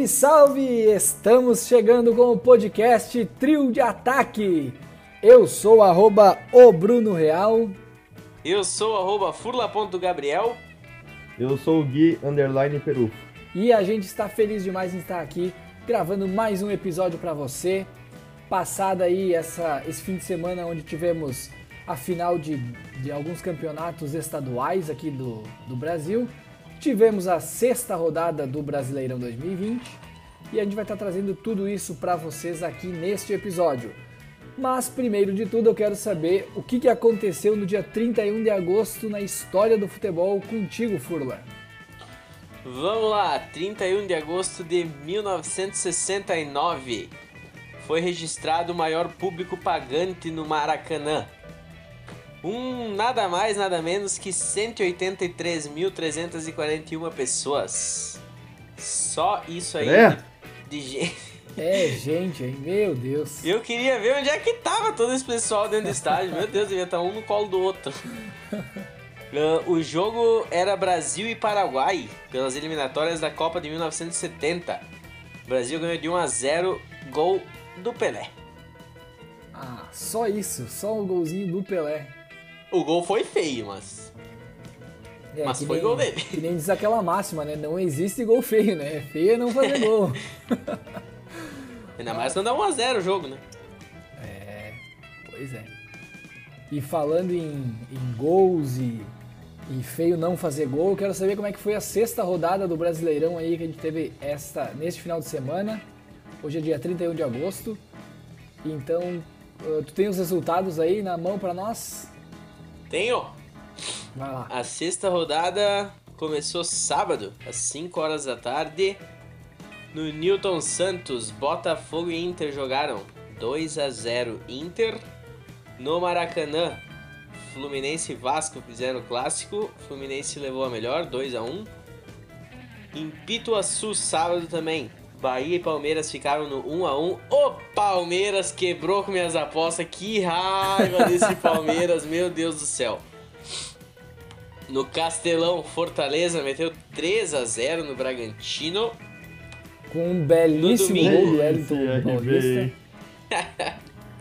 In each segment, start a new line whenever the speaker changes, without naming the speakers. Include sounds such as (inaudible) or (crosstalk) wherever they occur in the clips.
Salve, salve! Estamos chegando com o podcast Trio de Ataque. Eu sou arroba o Bruno Real.
Eu sou arroba furla.gabriel.
Eu sou o Gui Underline Peru.
E a gente está feliz demais em estar aqui gravando mais um episódio para você. Passada aí essa, esse fim de semana onde tivemos a final de, de alguns campeonatos estaduais aqui do, do Brasil. Tivemos a sexta rodada do Brasileirão 2020 e a gente vai estar trazendo tudo isso para vocês aqui neste episódio. Mas primeiro de tudo eu quero saber o que, aconteceu no dia 31 de agosto na história do futebol contigo, Furla.
Vamos lá, 31 de agosto de 1969 foi registrado o maior público pagante no Maracanã, um nada mais, nada menos que 183.341 pessoas. Só isso aí
É?
de, de gente.
É, gente, hein? Meu Deus.
Eu queria ver onde é que tava todo esse pessoal dentro do estádio. Meu Deus, devia estar um no colo do outro. Ah, o jogo era Brasil e Paraguai pelas eliminatórias da Copa de 1970. O Brasil ganhou de 1 a 0, gol do Pelé.
Ah, só isso, só um golzinho do Pelé.
O gol foi feio, mas
É,
Mas foi
nem-
gol dele.
Que nem diz aquela máxima, né? Não existe gol feio, né? Feio é não fazer (laughs) gol.
ainda mais quando é 1 a 0 o jogo, né?
É, pois é. E falando em, em gols e, e feio não fazer gol, eu quero saber como é que foi a sexta rodada do Brasileirão aí que a gente teve esta, neste final de semana. Hoje é dia 31 de agosto. Então, eh, tu tem os resultados aí na mão pra nós?
Tenho.
Vai lá.
A sexta rodada começou sábado, às 5 horas da tarde. No Newton Santos, Botafogo e Inter jogaram 2 a 0 Inter. No Maracanã, Fluminense e Vasco fizeram o clássico. Fluminense levou a melhor, 2 a 1 Em Pituaçu, sábado também, Bahia e Palmeiras ficaram no 1 a 1 O Palmeiras quebrou com minhas apostas. Que raiva (laughs) desse Palmeiras, meu Deus do céu. No Castelão, Fortaleza meteu 3 a 0 no Bragantino.
Com um belíssimo gol do Wellington Paulista.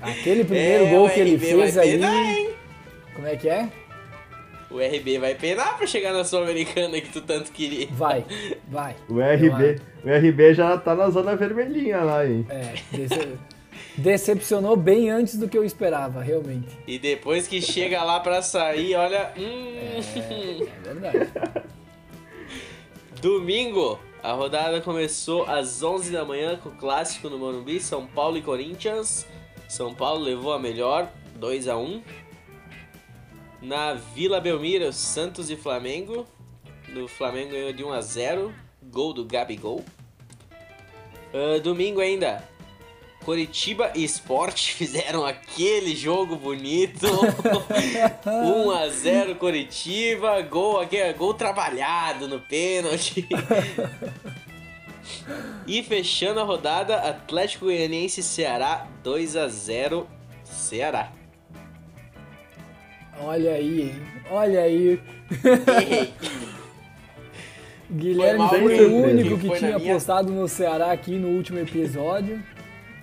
Aquele primeiro
É,
gol que ele
RB
fez
hein?
Como é que é?
O RB vai penar pra chegar na Sul-Americana que tu tanto queria.
Vai, (laughs) vai.
O RB, o RB já tá na zona vermelhinha lá, hein?
É, dece- decepcionou bem antes do que eu esperava, realmente.
E depois que chega lá pra sair, olha. Hum,
É verdade. (laughs)
Domingo, a rodada começou às 11 da manhã com o clássico no Morumbi, São Paulo e Corinthians. São Paulo levou a melhor, 2 a 1 Na Vila Belmiro, Santos e Flamengo. No Flamengo ganhou de 1 a 0, gol do Gabigol. Ah, domingo ainda, Coritiba e Sport (laughs) fizeram aquele jogo bonito. 1 (laughs) a 0 Coritiba, gol aqui, gol trabalhado no pênalti. e fechando a rodada, Atlético Goianiense Ceará 2 a 0 Ceará.
Olha aí, hein? Olha aí. (laughs) Guilherme foi,
Bruno.
o único que
Foi na
tinha
minha.
apostado no Ceará aqui no último episódio.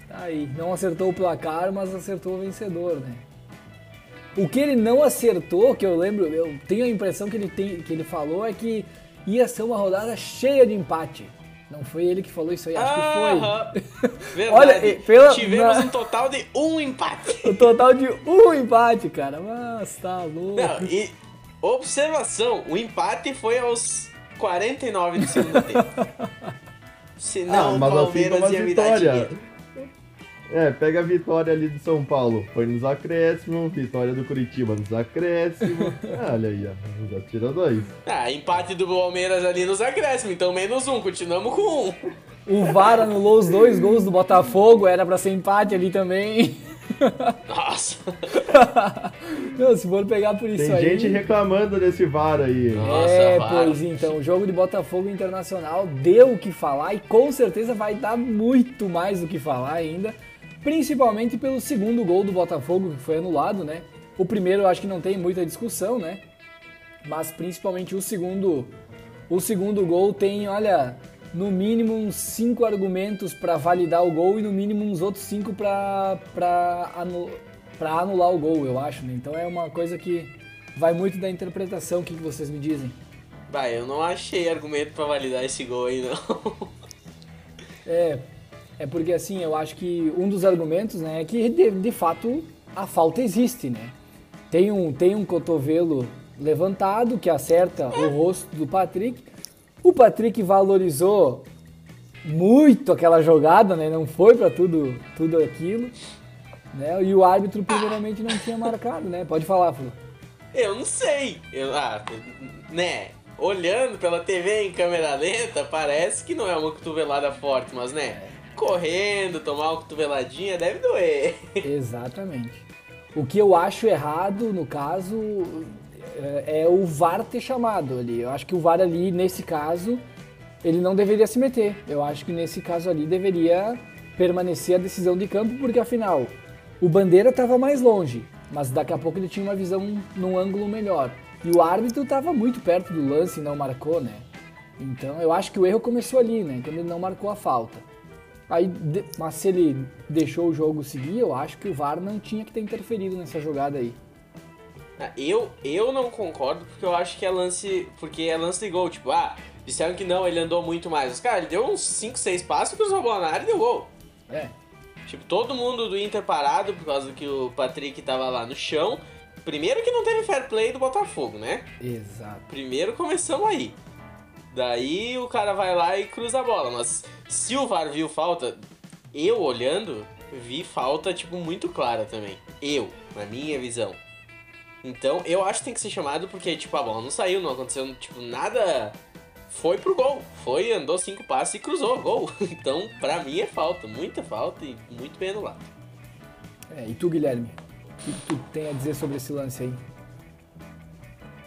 Tá aí. Não acertou o placar, mas acertou o vencedor, né? O que ele não acertou, que eu lembro, eu tenho a impressão que ele, tem, que ele falou, é que ia ser uma rodada cheia de empate. Não foi ele que falou isso aí, acho que foi. (laughs)
Verdade.
Olha, pela-
Tivemos
na-
um total de um empate. (laughs)
O total de um empate, cara. Mas tá louco.
Não, e observação, o empate foi aos 49 do segundo tempo. (laughs) Senão o
mas assim
Palmeiras ia me dar
vitória.
dinheiro.
É, pega a vitória ali de São Paulo. Foi nos acréscimos, vitória do Curitiba nos acréscimos. (laughs) Ah, Olha aí, ó. Já tira dois.
Ah, empate do Palmeiras ali nos acréscimos, então menos um, continuamos com um.
O VAR anulou os dois gols do Botafogo, era pra ser empate ali também.
Nossa. (laughs)
Não, se for pegar por isso
Tem
aí.
gente reclamando desse VAR aí.
Nossa,
é,
VAR.
pois então, o jogo de Botafogo Internacional deu o que falar e com certeza vai dar muito mais do que falar ainda, principalmente pelo segundo gol do Botafogo que foi anulado, né? O primeiro eu acho que não tem muita discussão, né? Mas principalmente o segundo, o segundo gol tem, olha, no mínimo uns cinco argumentos para validar o gol e no mínimo uns outros cinco para anu anular o gol, eu acho. Né? Então é uma coisa que vai muito da interpretação. O que, que vocês me dizem?
Vai, eu não achei argumento para validar esse gol aí, não.
é, é porque assim, eu acho que um dos argumentos né, é que de, de fato a falta existe, né? Tem um, tem um cotovelo levantado que acerta o rosto do Patrick. O Patrick valorizou muito aquela jogada, né? Não foi para tudo, tudo aquilo. Né? E o árbitro primeiramente não tinha marcado, né? Pode falar, Flu.
Eu não sei. Eu, ah, né? Olhando pela TV em câmera lenta, parece que não é uma cotovelada forte, mas né? Correndo, tomar uma cotoveladinha deve doer.
Exatamente. O que eu acho errado, no caso, é, é o VAR ter chamado ali. Eu acho que o VAR ali, nesse caso, ele não deveria se meter. Eu acho que nesse caso ali deveria permanecer a decisão de campo, porque afinal, o Bandeira estava mais longe, mas daqui a pouco ele tinha uma visão num ângulo melhor. E o árbitro estava muito perto do lance e não marcou, né? Então eu acho que o erro começou ali, né? Quando ele não marcou a falta. Aí, mas se ele deixou o jogo seguir, eu acho que o VAR não tinha que ter interferido nessa jogada aí.
Ah, eu, eu não concordo porque eu acho que é lance. Porque é lance de gol. Tipo, ah, disseram que não, ele andou muito mais. Mas, cara, ele deu uns 5, 6 passos, cruzou a bola na área e deu gol.
É.
Tipo, todo mundo do Inter parado por causa que o Patrick tava lá no chão. Primeiro que não teve fair play do Botafogo, né?
Exato.
Primeiro começamos aí. Daí o cara vai lá e cruza a bola. Mas se o VAR viu falta, eu olhando, vi falta, tipo, muito clara também. Eu, na minha visão. Então, eu acho que tem que ser chamado porque, tipo, a bola não saiu, não aconteceu, tipo, nada. Foi pro gol. Foi, andou cinco passos e cruzou, gol. (laughs) Então, pra mim é falta, muita falta e muito bem anulado.
É, e tu, Guilherme? O que tu tem a dizer sobre esse lance aí?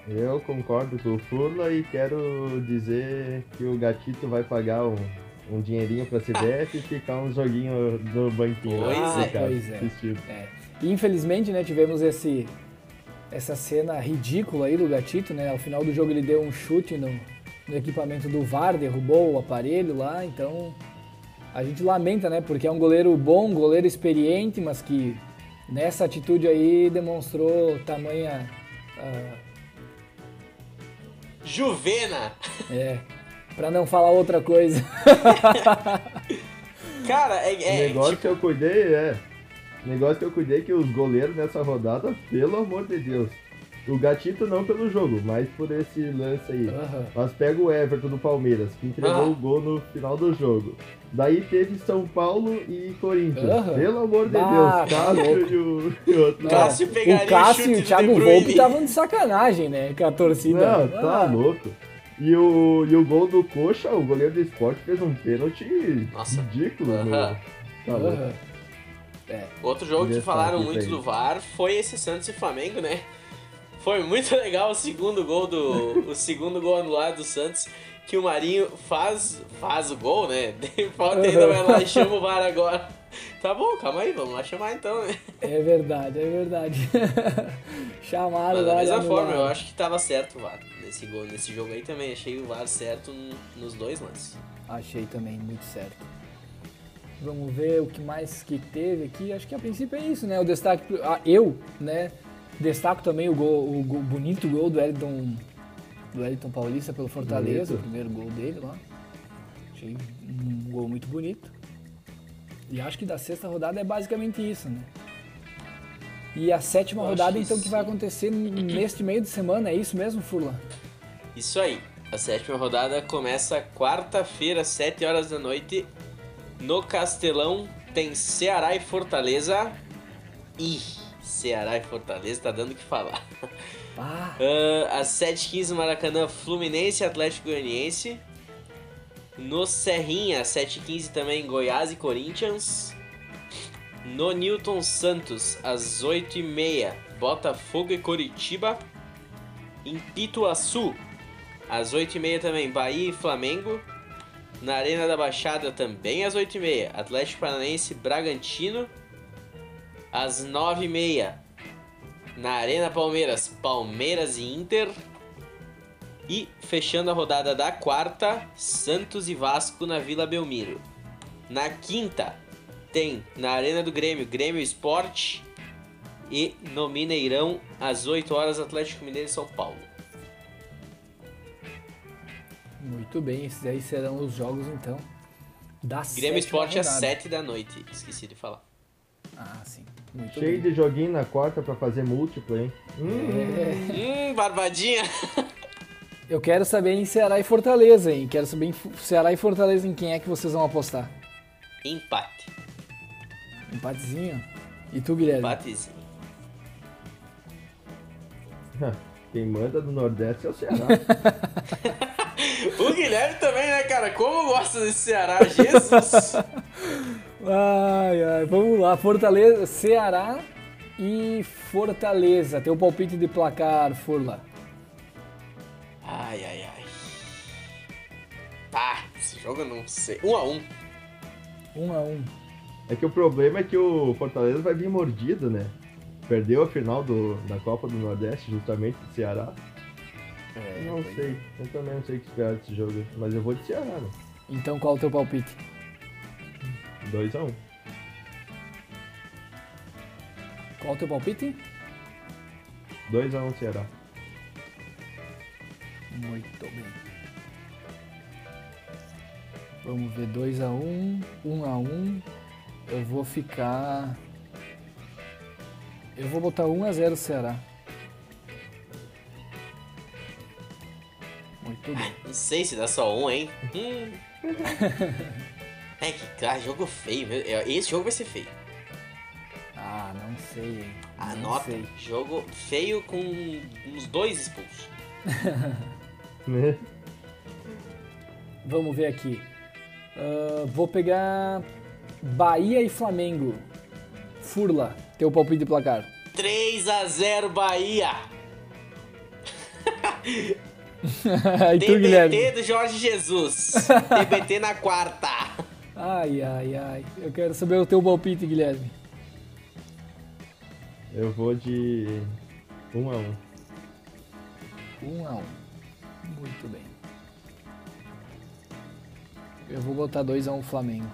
Eu concordo com o Furla e quero dizer que o Gatito vai pagar um, um dinheirinho pra CBF e ficar um joguinho no banquinho.
Pois
lá,
é,
cara,
pois é.
assistindo.
É. E, infelizmente, né, tivemos esse, essa cena ridícula aí do Gatito, né? Ao final do jogo ele deu um chute no, no equipamento do VAR, derrubou o aparelho lá, então a gente lamenta, né? Porque é um goleiro bom, um goleiro experiente, mas que nessa atitude aí demonstrou tamanha... Uh,
Juvena!
É, pra não falar outra coisa. (laughs)
Cara, é.
O
é
negócio
tipo,
que eu cuidei é. O negócio que eu cuidei é que os goleiros nessa rodada, pelo amor de Deus. O Gatito não pelo jogo, mas por esse lance aí. Mas pega o Everton do Palmeiras, que entregou o gol no final do jogo. Daí teve São Paulo e Corinthians.
Aham.
Pelo amor de
Bah,
Deus,
tá louco.
Cássio e o, e o outro.
Cássio
Não, o Cássio
o
e o Thiago. Volpe estavam de sacanagem, né? Com a torcida.
Não, tá
Ah,
louco. E o, e o gol do Coxa, o goleiro do esporte fez um pênalti
Nossa.
ridículo.
Aham.
meu. Tá louco.
aham.
Outro jogo que falaram muito
aí.
do VAR foi esse Santos e Flamengo, né? Foi muito (laughs) legal o segundo gol do. o segundo gol anulado do Santos. Que o Marinho faz, faz o gol, né? (laughs) Falta ainda vai lá e chama o VAR agora. (laughs) Tá bom, calma aí, vamos lá chamar então, né?
É verdade, é verdade. (laughs) Chamaram
Mas da
lá.
mesma forma, eu acho que tava certo o VAR. Nesse, gol, nesse jogo aí também, achei o VAR certo nos dois lances.
Achei também muito certo. Vamos ver o que mais que teve aqui. Acho que a princípio é isso, né? O destaque. Ah, eu, né? Destaco também o, gol, o gol- bonito gol do Elton, do Elton Paulista pelo Fortaleza,
Bonito.
o primeiro gol dele lá. Achei um gol muito bonito. E acho que da sexta rodada é basicamente isso, né? E a sétima
Eu
rodada, então, que vai acontecer neste meio de semana, é isso mesmo, Furlan?
Isso aí. A sétima rodada começa quarta-feira, 7 horas da noite. No Castelão tem Ceará e Fortaleza. Ih, Ceará e Fortaleza tá dando o que falar.
Ah,
Ah, às 7h15 Maracanã, Fluminense e Atlético Goianiense. No Serrinha, às 7h15 também Goiás e Corinthians. No Newton Santos, às 8h30, Botafogo e Coritiba. Em Pituaçu, às 8h30 também, Bahia e Flamengo. Na Arena da Baixada também às 8h30, Atlético Paranaense e Bragantino. Às 9h30, na Arena Palmeiras, Palmeiras e Inter. E fechando a rodada da quarta, Santos e Vasco na Vila Belmiro. Na quinta, tem na Arena do Grêmio, Grêmio Esporte. E no Mineirão, às 8 horas, Atlético Mineiro e São Paulo.
Muito bem, esses aí serão os jogos então da
Grêmio Esporte às
rodada.
7 da noite, esqueci de falar.
Ah, sim. Muito
Cheio
bem.
de joguinho na quarta pra fazer múltiplo, hein? Hum,
É,
Hum, barbadinha! (laughs)
eu quero saber em Ceará e Fortaleza, hein? Quero saber em Ceará e Fortaleza em quem é que vocês vão apostar.
Empate.
Empatezinho? E tu, Guilherme?
Empatezinho.
Quem manda do Nordeste é o Ceará. (laughs)
O Guilherme também, né, cara? Como gosta desse Ceará, Jesus! (laughs)
Ai, ai, vamos lá. Fortaleza, Ceará e Fortaleza. Teu palpite de placar, Furla.
Ai, ai, ai. Ah, esse jogo eu não sei. Um a um.
Um a um.
É que o problema é que o Fortaleza vai vir mordido, né? Perdeu a final do, da Copa do Nordeste, justamente do Ceará.
É,
não sei, eu também não sei o que esperar desse jogo, mas eu vou de Ceará, né?
Então qual o teu palpite?
2x1.
Qual o teu palpite?
2x1 Ceará.
Muito bem. Vamos ver 2 a 1, 1 a 1. Eu vou ficar Eu vou botar 1 a 0 Ceará. Muito bem.
Não sei se dá só um, hein? Hum. (laughs) É que, cara, jogo feio. É, Esse jogo vai ser feio.
Ah, não sei, hein. Não
Anota.
sei.
Jogo feio com uns dois expulsos. (laughs)
Né?
Vamos ver aqui. Ah, vou pegar Bahia e Flamengo. Furla, teu palpite de placar.
3 a 0 Bahia. (laughs)
e tu, Guilherme?
TBT do Jorge Jesus. (laughs) TBT na quarta.
Ai, ai, ai. Eu quero saber o teu palpite, Guilherme.
Eu vou de 1x1.
1 a 1 Muito bem. Eu vou botar 2 a 1 Flamengo.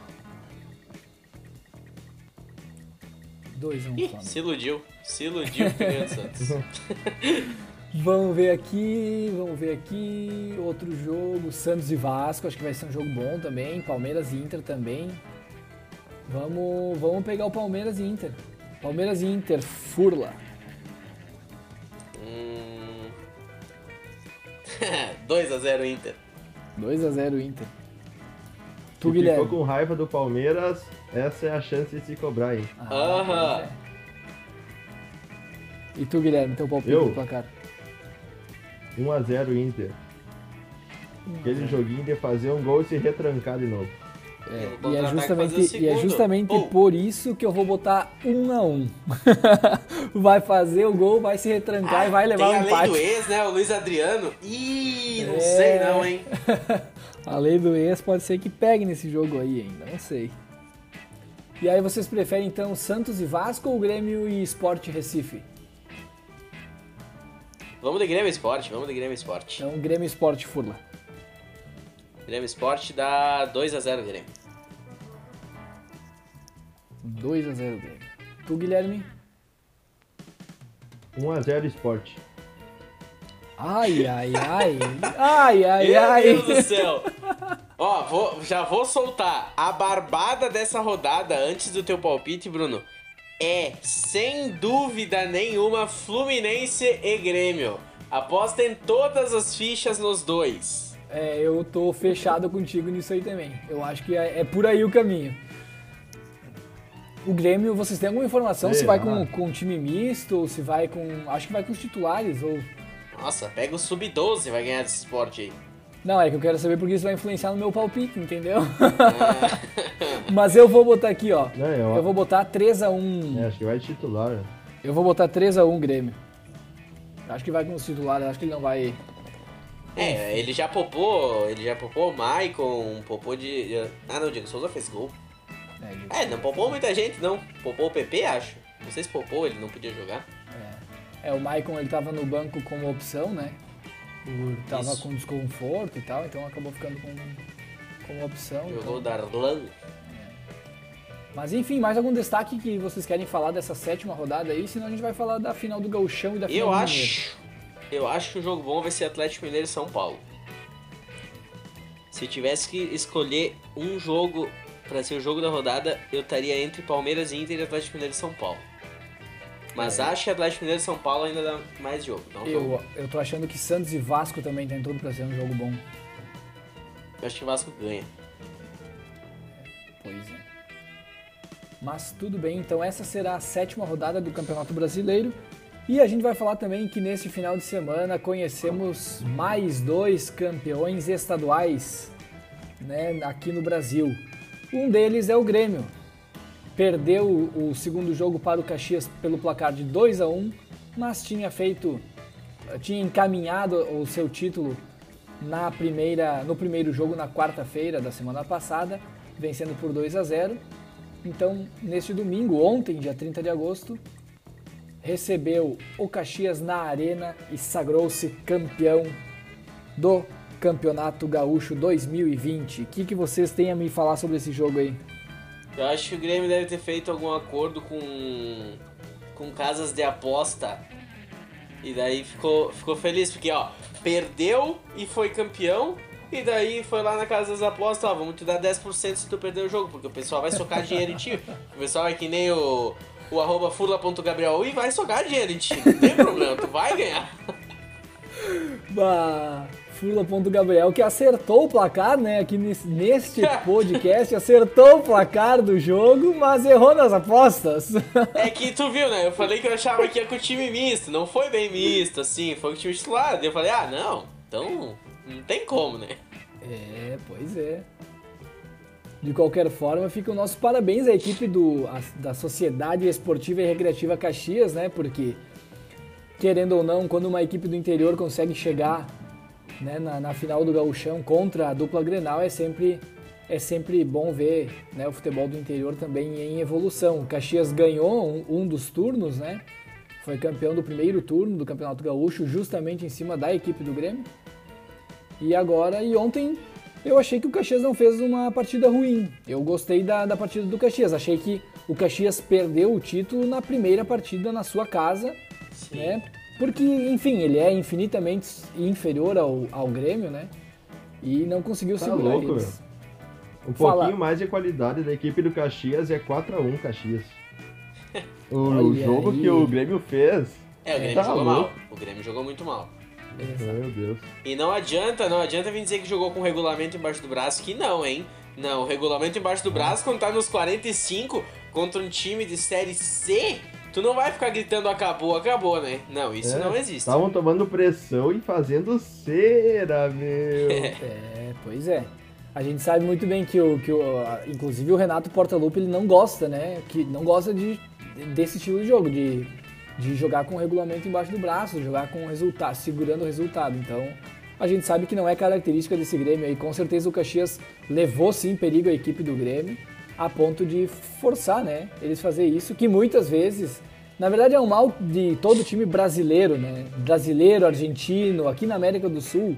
2 a 1
Ih,
Flamengo.
se iludiu. Se iludiu com o Grêmio Santos. (laughs)
Vamos ver aqui, vamos ver aqui. Outro jogo, Santos e Vasco, acho que vai ser um jogo bom também. Palmeiras e Inter também. Vamos, vamos pegar o Palmeiras e Inter. Palmeiras e Inter, furla. (laughs)
2 a 0 Inter.
2 a 0 Inter. Tu,
Se
Guilherme.
ficou com raiva do Palmeiras, essa é a chance de se cobrar, hein?
Ah,
Aham.
é. E tu, Guilherme, teu palpite
Eu?
do placar?
1x0 Inter. Aquele joguinho de fazer um gol e se retrancar de novo.
É, e é justamente, e é justamente
Ou-
por isso que eu vou botar um a um. (laughs) vai fazer o gol, vai se retrancar e vai levar
Ah, Tem
o
a lei
empate.
do ex, né? O Luiz Adriano. Ih, não
É.
sei não, hein? (laughs)
A lei do ex pode ser que pegue nesse jogo aí ainda, não sei. E aí vocês preferem então Santos e Vasco ou Grêmio e Sport Recife?
Vamos de Grêmio Esporte, vamos de Grêmio Esporte.
Então Grêmio e Sport Furla.
Grêmio Esporte dá 2 a 0 Grêmio.
2 a 0 Grêmio. Tu, Guilherme?
1x0 Esporte.
Ai, ai, ai. Ai, ai,
Meu
ai.
Deus do céu! Ó, vou- já vou soltar. A barbada dessa rodada, antes do teu palpite, Bruno, é, sem dúvida nenhuma, Fluminense e Grêmio. Apostem todas as fichas nos dois.
É, eu tô fechado contigo nisso aí também. Eu acho que é, é por aí o caminho. O Grêmio, vocês têm alguma informação se
Será?
vai com, com time misto ou se vai com. Acho que vai com os titulares ou.
Nossa, pega o Sub-12 vai ganhar desse esporte aí.
Não, é que eu quero saber porque isso vai influenciar no meu palpite, entendeu? (laughs) (laughs) Mas eu vou botar aqui, ó.
Não, eu-
Eu vou botar 3x1.
É, acho que vai de titular. né?
Eu vou botar 3x1 Grêmio. Acho que vai com os titulares, acho que ele não vai.
É, ele já popou, ele já popou o Maicon, popou de... Ah não, o Diego Souza fez gol.
É,
É, não popou muita gente não. Popou o PP, acho. Não sei se popou, ele não podia jogar.
É, o Maicon ele tava no banco como opção, né? por tava
Isso.
com desconforto e tal, então acabou ficando com, como opção.
Jogou
então-
o Darlan.
Mas enfim, mais algum destaque que vocês querem falar dessa sétima rodada aí? Senão a gente vai falar da final do Gauchão e da final
Eu
do
acho. Eu acho que o jogo bom vai ser Atlético Mineiro e São Paulo. Se tivesse que escolher um jogo pra ser o jogo da rodada, eu estaria entre Palmeiras e Inter e Atlético Mineiro e São Paulo. Mas acho que Atlético Mineiro e São Paulo ainda dá mais jogo. Um jogo.
Eu, eu tô achando que Santos e Vasco também tem tudo pra ser um jogo bom.
Eu acho que o Vasco ganha.
Pois é. Mas tudo bem, então essa será a sétima rodada do Campeonato Brasileiro. E a gente vai falar também que nesse final de semana conhecemos mais dois campeões estaduais né, aqui no Brasil. Um deles é o Grêmio. Perdeu o segundo jogo para o Caxias pelo placar de 2 a 1 mas tinha feito, tinha encaminhado o seu título na primeira, no primeiro jogo na quarta-feira da semana passada, vencendo por 2 a 0. Então, neste domingo, ontem, dia 30 de agosto, recebeu o Caxias na Arena e sagrou-se campeão do Campeonato Gaúcho 2020. O que, que vocês têm a me falar sobre esse jogo aí?
Eu acho que o Grêmio deve ter feito algum acordo com, com casas de aposta. E daí ficou, ficou feliz, porque ó, perdeu e foi campeão. E daí foi lá na casa das apostas, ó, vamos te dar 10% se tu perder o jogo, porque o pessoal vai socar dinheiro em ti. O pessoal é que nem o, o arroba furla.gabriel e vai socar dinheiro em ti. Não tem problema, tu vai ganhar. (laughs)
Bah, Furla.gabriel que acertou o placar, né? Aqui neste (laughs) podcast, acertou o placar do jogo, mas errou nas apostas. (laughs)
É que tu viu, né? Eu falei que eu achava que ia com o time misto. Não foi bem misto, assim, foi com o time titular. Eu falei, ah, não, então não tem como, né?
É, pois é. De qualquer forma, fica o nosso parabéns à equipe do, a- da Sociedade Esportiva e Recreativa Caxias, né? Porque, querendo ou não, quando uma equipe do interior consegue chegar né, na, na final do gauchão contra a dupla Grenal, é sempre, é sempre bom ver né, o futebol do interior também em evolução. O Caxias ganhou um, um dos turnos, né? Foi campeão do primeiro turno do Campeonato Gaúcho, justamente em cima da equipe do Grêmio. E agora, e ontem eu achei que o Caxias não fez uma partida ruim. Eu gostei da, da partida do Caxias. Achei que o Caxias perdeu o título na primeira partida na sua casa,
Sim.
né? Porque, enfim, ele é infinitamente inferior ao, ao Grêmio, né? E não conseguiu
Tá
segurar
louco,
eles.
Um
Fala.
pouquinho mais de qualidade da equipe do Caxias é 4x1 Caxias. (laughs) O
Olha
jogo
aí.
que o Grêmio fez.
É, o Grêmio
Tá
jogou
louco.
mal. O Grêmio jogou muito mal.
Meu Deus.
E não adianta, não adianta vir dizer que jogou com o regulamento embaixo do braço, que não, hein? Não, o regulamento embaixo do braço, quando tá nos 45 contra um time de série C, tu não vai ficar gritando acabou, acabou, né? Não, isso
É,
não existe.
Estavam tomando pressão e fazendo cera, meu. (laughs)
É, pois é. A gente sabe muito bem que o, que o inclusive o Renato Portaluppi ele não gosta, né? Que não gosta de desse estilo de jogo, de, de jogar com o regulamento embaixo do braço, jogar com o resultado, segurando o resultado. Então, a gente sabe que não é característica desse Grêmio aí. Com certeza o Caxias levou sim perigo à equipe do Grêmio, a ponto de forçar, né? Eles fazer isso, que muitas vezes, na verdade é um mal de todo time brasileiro, né? Brasileiro, argentino, aqui na América do Sul,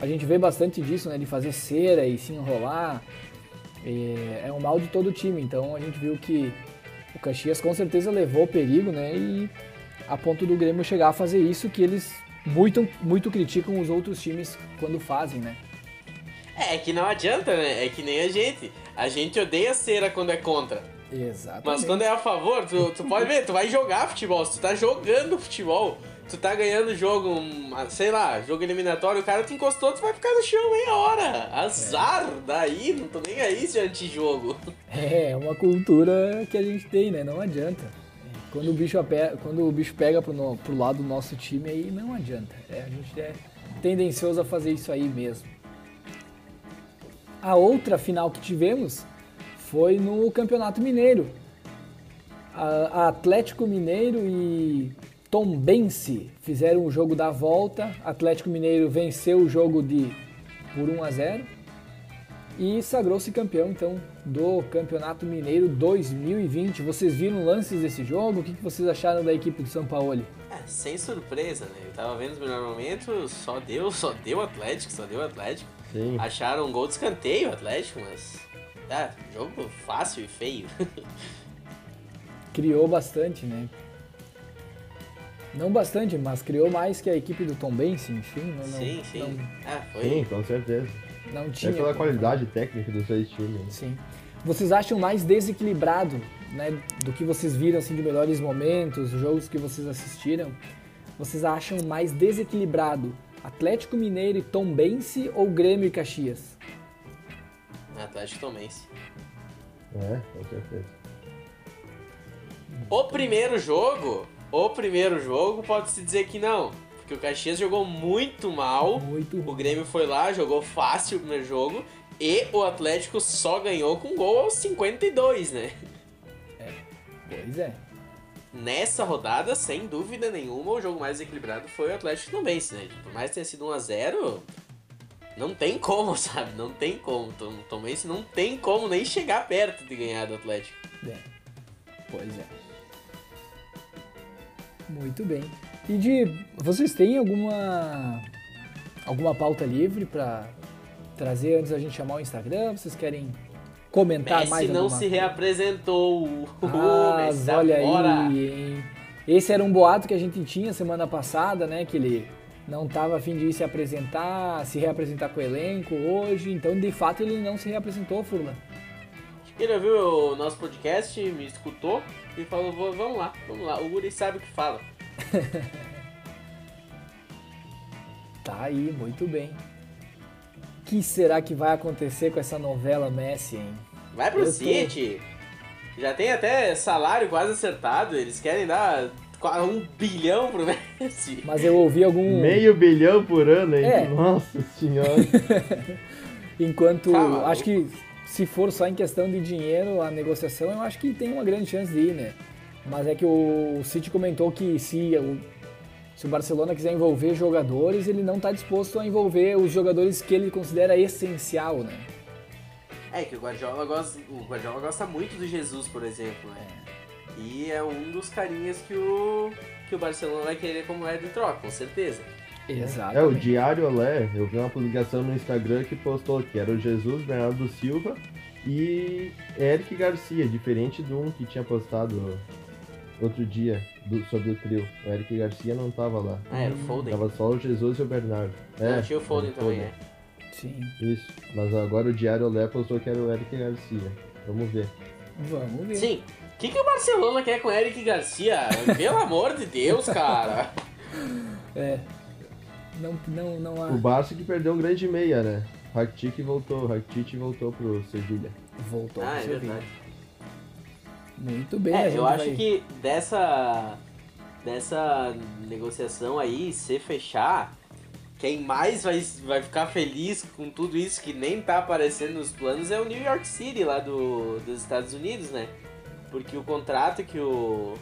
a gente vê bastante disso, né? De fazer cera e se enrolar. É, é um mal de todo time. Então a gente viu que o Caxias com certeza levou perigo, né? E a ponto do Grêmio chegar a fazer isso que eles muito, muito criticam os outros times quando fazem, né?
É que não adianta, né? É que nem a gente. A gente odeia cera quando é contra.
Exatamente.
Mas quando é a favor, tu, tu pode ver, tu vai jogar futebol, se tu tá jogando futebol, tu tá ganhando jogo, um, sei lá, jogo eliminatório, o cara te encostou, tu vai ficar no chão meia hora. Azar, daí, não tô nem aí se é antijogo.
É, é uma cultura que a gente tem, né? Não adianta. Quando o bicho, ape- quando o bicho pega pro, no- pro lado do nosso time, aí não adianta. É, a gente é tendencioso a fazer isso aí mesmo. A outra final que tivemos foi no Campeonato Mineiro. A, Atlético Mineiro e Tombense fizeram o jogo da volta. Atlético Mineiro venceu o jogo de por 1 a 0. e sagrou-se campeão então do Campeonato Mineiro 2020. Vocês viram lances desse jogo? O que vocês acharam da equipe do São Paulo?
É, sem surpresa, né? Eu tava vendo os melhores momentos, só deu, só deu Atlético, só deu Atlético.
Sim.
Acharam um gol de escanteio Atlético, mas. Ah, jogo fácil e feio. (laughs)
criou bastante, né? Não bastante, mas criou mais que a equipe do Tom Benz, enfim. Não,
sim, sim.
Não,
ah, foi.
Sim, com certeza.
Não tinha.
É pela qualidade técnica dos dois times.
Sim. Vocês acham mais desequilibrado, né, do que vocês viram assim de melhores momentos, jogos que vocês assistiram? Vocês acham mais desequilibrado Atlético Mineiro e Tombense ou Grêmio e Caxias?
Atlético Tombense.
É, com certeza.
O primeiro jogo, o primeiro jogo pode-se dizer que não. Porque o Caxias jogou muito mal.
Muito
O Grêmio foi lá, jogou fácil o primeiro jogo. E o Atlético só ganhou com gol aos 52, né?
Pois é.
Nessa rodada, sem dúvida nenhuma, o jogo mais equilibrado foi o Atlético também, né? Por mais que tenha sido 1x0, não tem como, (laughs) sabe? Não tem como. Tom Tomense não tem como nem chegar perto de ganhar do Atlético.
É. Pois é. Muito bem. E de vocês têm alguma alguma pauta livre para trazer antes da gente chamar o Instagram? Vocês querem comentar
Messi
mais
não
alguma
se reapresentou. (laughs)
Ah,
Messi
olha aí, hein? Esse era um boato que a gente tinha semana passada, né? Que ele não estava a fim de ir se apresentar, se reapresentar com o elenco hoje. Então, de fato, ele não se reapresentou, Furlan.
Ele ouviu o nosso podcast, me escutou e falou: "Vou- vamos lá, vamos lá. O Guri sabe o que fala. (laughs)
Tá aí, muito bem. O que será que vai acontecer com essa novela Messi, hein?
Vai pro
Eu tô-
City. Já tem até salário quase acertado. Eles querem dar um bilhão pro (laughs) Messi.
Mas eu ouvi algum.
Meio bilhão por ano, hein?
É.
Nossa senhora. (laughs)
Enquanto.
Tá maluco.
acho que se for só em questão de dinheiro a negociação, eu acho que tem uma grande chance de ir, né? Mas é que o City comentou que se o, se o Barcelona quiser envolver jogadores, ele não está disposto a envolver os jogadores que ele considera essencial, né?
É que o Guardiola gosta, o Guardiola gosta muito do Jesus, por exemplo, né? E é um dos carinhas que o que o Barcelona vai querer como moeda de troca, com certeza.
Exato.
É, o Diário Olé, eu vi uma publicação no Instagram que postou que era o Jesus, Bernardo Silva e Eric Garcia, diferente do um que tinha postado outro dia do- sobre o trio. O Eric Garcia não tava lá.
Ah, era o Foden.
Tava só o Jesus e o Bernardo. É,
Não, tinha o Foden também, é.
Sim.
Isso, mas agora o Diário Olé postou que era o Eric Garcia. Vamos ver.
Vamos ver.
Sim. O que, que o Barcelona quer com o Eric Garcia? Pelo amor de Deus, cara. (laughs)
É. Não, não, não há.
O Barça que perdeu um grande meia, né? Rakitic voltou, Rakitic voltou pro Sevilha.
Voltou
Ah,
pro
é
Sevilla.
verdade.
Muito bem,
É, eu acho
vai-
que dessa, dessa negociação aí, se fechar, quem mais vai, vai ficar feliz com tudo isso que nem tá aparecendo nos planos é o New York City lá do, dos Estados Unidos, né? Porque o contrato que o,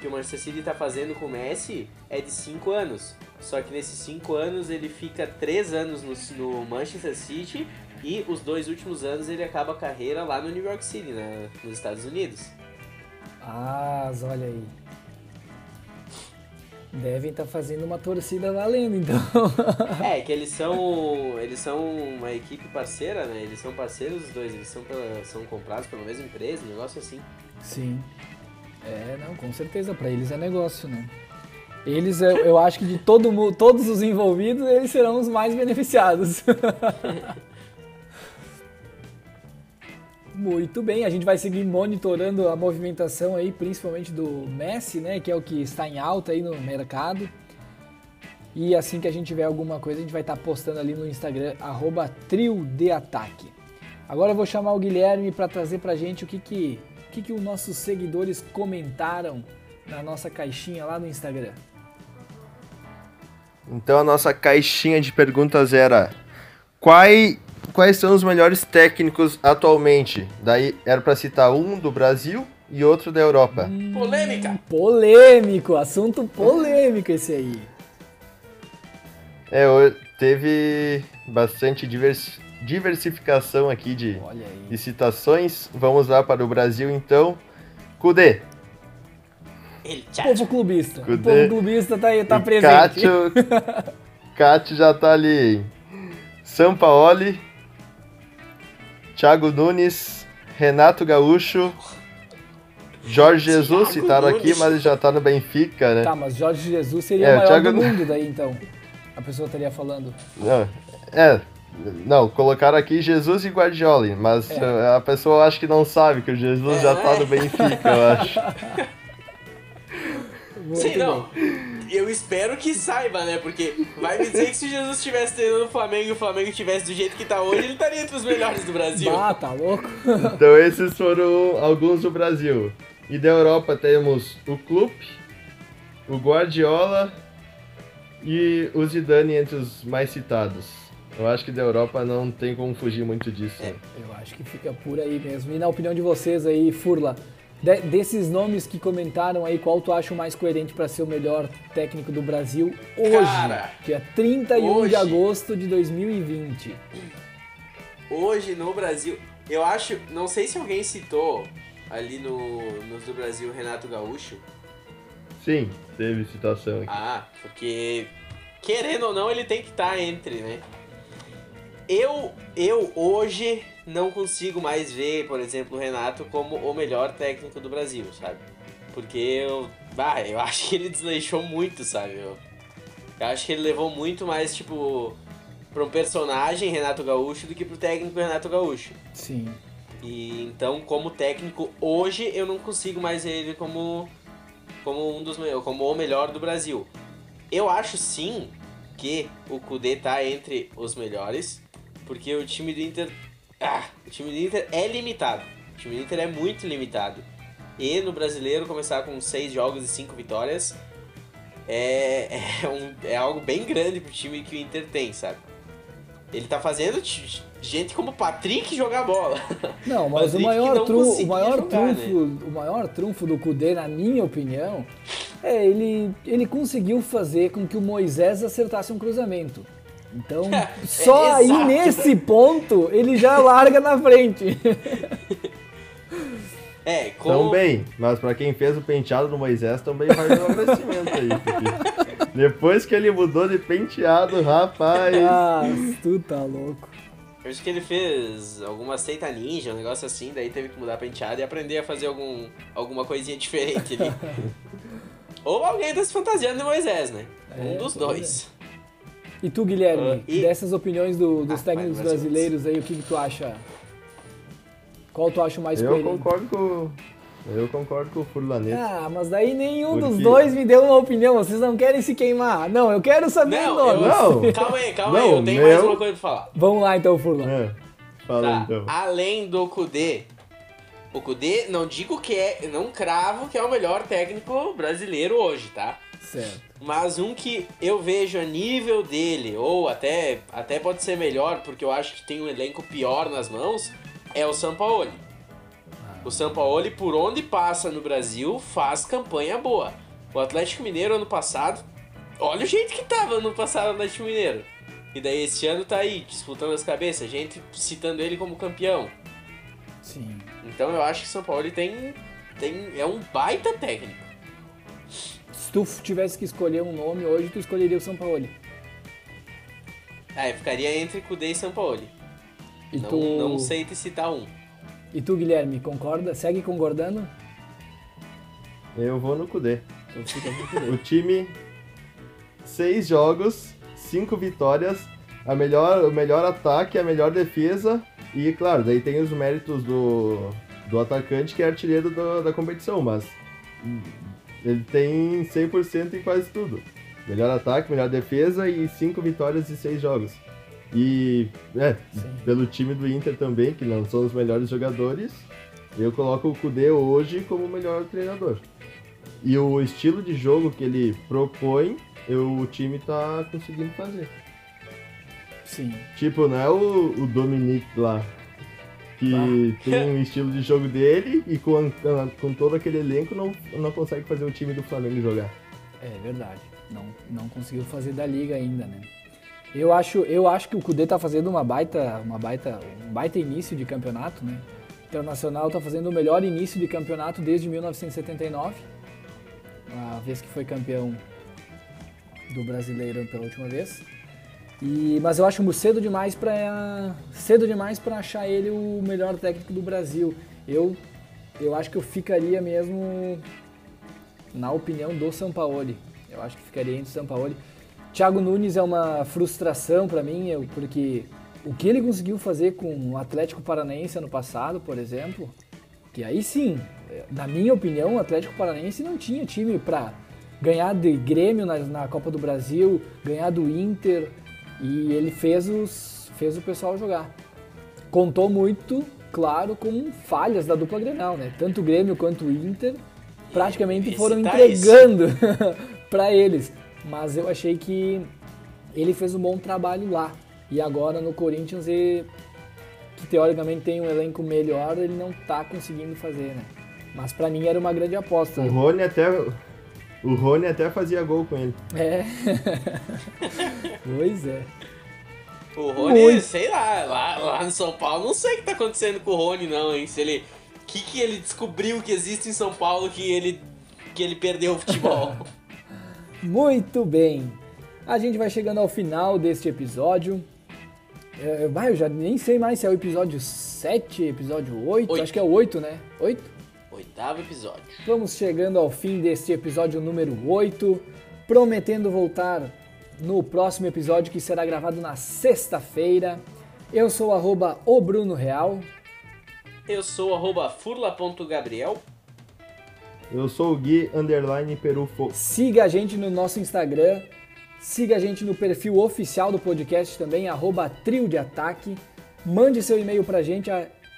que o Manchester City tá fazendo com o Messi é de 5 anos. Só que nesses 5 anos ele fica 3 anos no, no Manchester City e os dois últimos anos ele acaba a carreira lá no New York City, né, nos Estados Unidos.
Ah, olha aí. Devem estar fazendo uma torcida valendo, então. (laughs)
É, que eles são. Eles são uma equipe parceira, né? Eles são parceiros os dois, eles são, pela- são comprados pela mesma empresa, um negócio assim.
Sim. É, não, com certeza, pra eles é negócio, né? Eles, eu, eu acho que de todo mundo, todos os envolvidos, eles serão os mais beneficiados. (laughs) (laughs) Muito bem, a gente vai seguir monitorando a movimentação aí, principalmente do Messi, né, que é o que está em alta aí no mercado. E assim que a gente tiver alguma coisa, a gente vai estar postando ali no Instagram, arroba trio de ataque. Agora eu vou chamar o Guilherme para trazer pra gente o que que, o que que os nossos seguidores comentaram na nossa caixinha lá no Instagram.
Então a nossa caixinha de perguntas era quais, quais são os melhores técnicos atualmente? Daí era pra citar um do Brasil e outro da Europa.
Polêmica!
Polêmico, assunto polêmico esse aí.
É, o- teve bastante divers, diversificação aqui de, de citações. Vamos lá para o Brasil então. Kudê.
Ele
O povo clubista. O
Kudê.
povo clubista tá aí, tá
O
presente.
Cátio, (laughs) Cátio já tá ali. Sampaoli, Thiago Nunes, Renato Gaúcho, Jorge Jesus,
Thiago
citaram aqui,
Nunes.
mas ele já tá no Benfica, né?
Tá, mas Jorge Jesus seria
É,
o maior
Thiago
do mundo daí, então. A pessoa estaria falando.
Não, é, não, colocaram aqui Jesus e Guardiola, mas
É.
uh, a pessoa acho que não sabe que o Jesus já tá no Benfica, eu acho. (laughs)
Sim, não. Eu espero que saiba, né? Porque vai me dizer que se Jesus estivesse treinando o Flamengo e o Flamengo estivesse do jeito que tá hoje, ele estaria entre os melhores do Brasil.
Ah, tá louco?
Então esses foram alguns do Brasil. E da Europa temos o Klopp, o Guardiola e o Zidane entre os mais citados. Eu acho que da Europa não tem como fugir muito disso.
É.
né?
Eu acho que fica por aí mesmo. E na opinião de vocês aí, Furla, de- desses nomes que comentaram aí, qual tu acha o mais coerente para ser o melhor técnico do Brasil hoje,
Cara,
dia 31
hoje-
de agosto de 2020?
Hoje no Brasil, eu acho, não sei se alguém citou ali no, nos do Brasil Renato Gaúcho.
Sim, teve citação aqui.
Ah, porque querendo ou não, ele tem que estar entre, né? Eu, eu hoje não consigo mais ver, por exemplo, o Renato como o melhor técnico do Brasil, sabe? Porque eu, bah, eu (laughs) acho que ele desleixou muito, sabe? Eu, eu acho que ele levou muito mais, tipo, pra um personagem Renato Gaúcho do que pro técnico Renato Gaúcho.
Sim.
E então, como técnico, hoje eu não consigo mais ver ele como, como um dos como o melhor do Brasil. Eu acho sim que o Kudê tá entre os melhores, porque o time do Inter. Ah, o time do Inter é limitado. O time do Inter é muito limitado. E no brasileiro começar com seis jogos e cinco vitórias é, é, um- é algo bem grande pro time que o Inter tem, sabe? Ele tá fazendo gente como o Patrick jogar bola.
Não, mas o maior,
não
tru- o maior
jogar, né?
trunfo, o maior trunfo do Kudê, na minha opinião, é ele, ele conseguiu fazer com que o Moisés acertasse um cruzamento. Então, (laughs) só aí nesse ponto ele já larga na frente.
É, como.
Também, mas pra quem fez o penteado no Moisés também vai um agradecimento aí. porque depois que ele mudou de penteado, rapaz.
ah, tu tá louco.
Eu acho que ele fez alguma seita ninja, um negócio assim, daí teve que mudar a penteada e aprender a fazer algum, alguma coisinha diferente ali. (laughs) Ou alguém tá se fantasiando de Moisés, né? um
É,
dos
pois
dois.
E tu, Guilherme,
Ah, e-
dessas opiniões do- dos
Ah,
técnicos brasileiros aí, o que, que tu acha? Qual tu acha o mais
Eu
coerente?
concordo com. Eu concordo com o Furlanete.
Ah, mas daí nenhum
Por
dos dois me deu uma opinião. Vocês não querem se queimar. Não, eu quero saber
Não,
nomes.
eu-
Não.
calma aí, calma aí,
Não,
eu tenho mais
meu-
uma coisa pra falar.
Vamos lá então, Furlan.
É, fala
Tá,
então.
além do Kudê, o Kudê, não digo que é, não cravo que é o melhor técnico brasileiro hoje, tá?
Certo.
Mas um que eu vejo a nível dele, ou até, até pode ser melhor, porque eu acho que tem um elenco pior nas mãos, é o Sampaoli. O Sampaoli, por onde passa no Brasil, faz campanha boa. O Atlético Mineiro ano passado, olha o jeito que tava ano passado o Atlético Mineiro. E daí esse ano tá aí, disputando as cabeças, gente citando ele como campeão.
Sim.
Então eu acho que o Sampaoli tem, tem é um baita técnico.
Se tu tivesse que escolher um nome hoje, tu escolheria o São Paulo.
Ah, eu ficaria entre Kudê e Sampaoli.
E
Não,
tu,
não sei te citar um.
E tu, Guilherme, concorda? Segue concordando?
Eu vou no Kudê.
Então (laughs) o
time, seis jogos, cinco vitórias, a melhor, o melhor ataque, a melhor defesa. E, claro, daí tem os méritos do, do atacante, que é artilheiro do- da competição, mas ele tem 100% em quase tudo. Melhor ataque, melhor defesa e cinco vitórias e seis jogos. E, é,
Sim.
pelo time do Inter também, que não são os melhores jogadores, eu coloco o Kudê hoje como o melhor treinador. E o estilo de jogo que ele propõe, eu, o time tá conseguindo fazer.
Sim.
Tipo, não é o, o Dominic lá, que
Ah.
tem um estilo de jogo dele e com, com todo aquele elenco não, não consegue fazer o time do Flamengo jogar.
É verdade. Não, não conseguiu fazer da liga ainda, né? Eu acho, eu acho que o Cudê tá fazendo uma baita, uma baita, um baita início de campeonato, né? O Internacional tá fazendo o melhor início de campeonato desde 1979, a vez que foi campeão do Brasileiro pela última vez. E, mas eu acho cedo demais para cedo demais para achar ele o melhor técnico do Brasil. Eu eu acho que eu ficaria mesmo na opinião do Sampaoli. Eu acho que ficaria entre o Sampaoli. Thiago Nunes é uma frustração para mim, eu, porque o que ele conseguiu fazer com o Atlético Paranaense ano passado, por exemplo, que aí sim, na minha opinião, o Atlético Paranaense não tinha time para ganhar de Grêmio na, na, Copa do Brasil, ganhar do Inter, e ele fez, os, fez o pessoal jogar. Contou muito, claro, com falhas da dupla Grenal, né? Tanto o Grêmio quanto o Inter praticamente foram entregando (laughs) para eles. Mas eu achei que ele fez um bom trabalho lá. E agora no Corinthians, ele, que teoricamente tem um elenco melhor, ele não tá conseguindo fazer, né? Mas para mim era uma grande aposta.
O Rony até o Rony até fazia gol com ele.
É. (laughs) pois é.
O Rony, Muito. sei lá, lá, lá no São Paulo, não sei o que tá acontecendo com o Rony, não, hein? Se ele. O que, que ele descobriu que existe em São Paulo que ele, que ele perdeu o futebol? (laughs)
Muito bem. A gente vai chegando ao final deste episódio. É, eu já nem sei mais se é o episódio 7, episódio 8. 8. Acho que é o 8, né? 8?
Oitavo episódio.
Vamos chegando ao fim deste episódio número 8. Prometendo voltar no próximo episódio que será gravado na sexta-feira. Eu sou arroba o Bruno Real.
Eu sou arroba furla.gabriel.
Eu sou o Gui Underline Perufo.
Siga a gente no nosso Instagram. Siga a gente no perfil oficial do podcast também, arroba Trio de Ataque. Mande seu e-mail pra gente,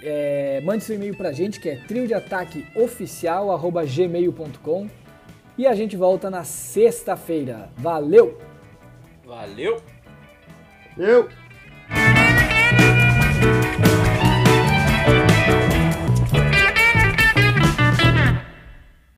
é, mande seu e-mail pra gente, que é triodeataqueoficial.gmail.com e a gente volta na sexta-feira. Valeu!
Valeu!
Valeu!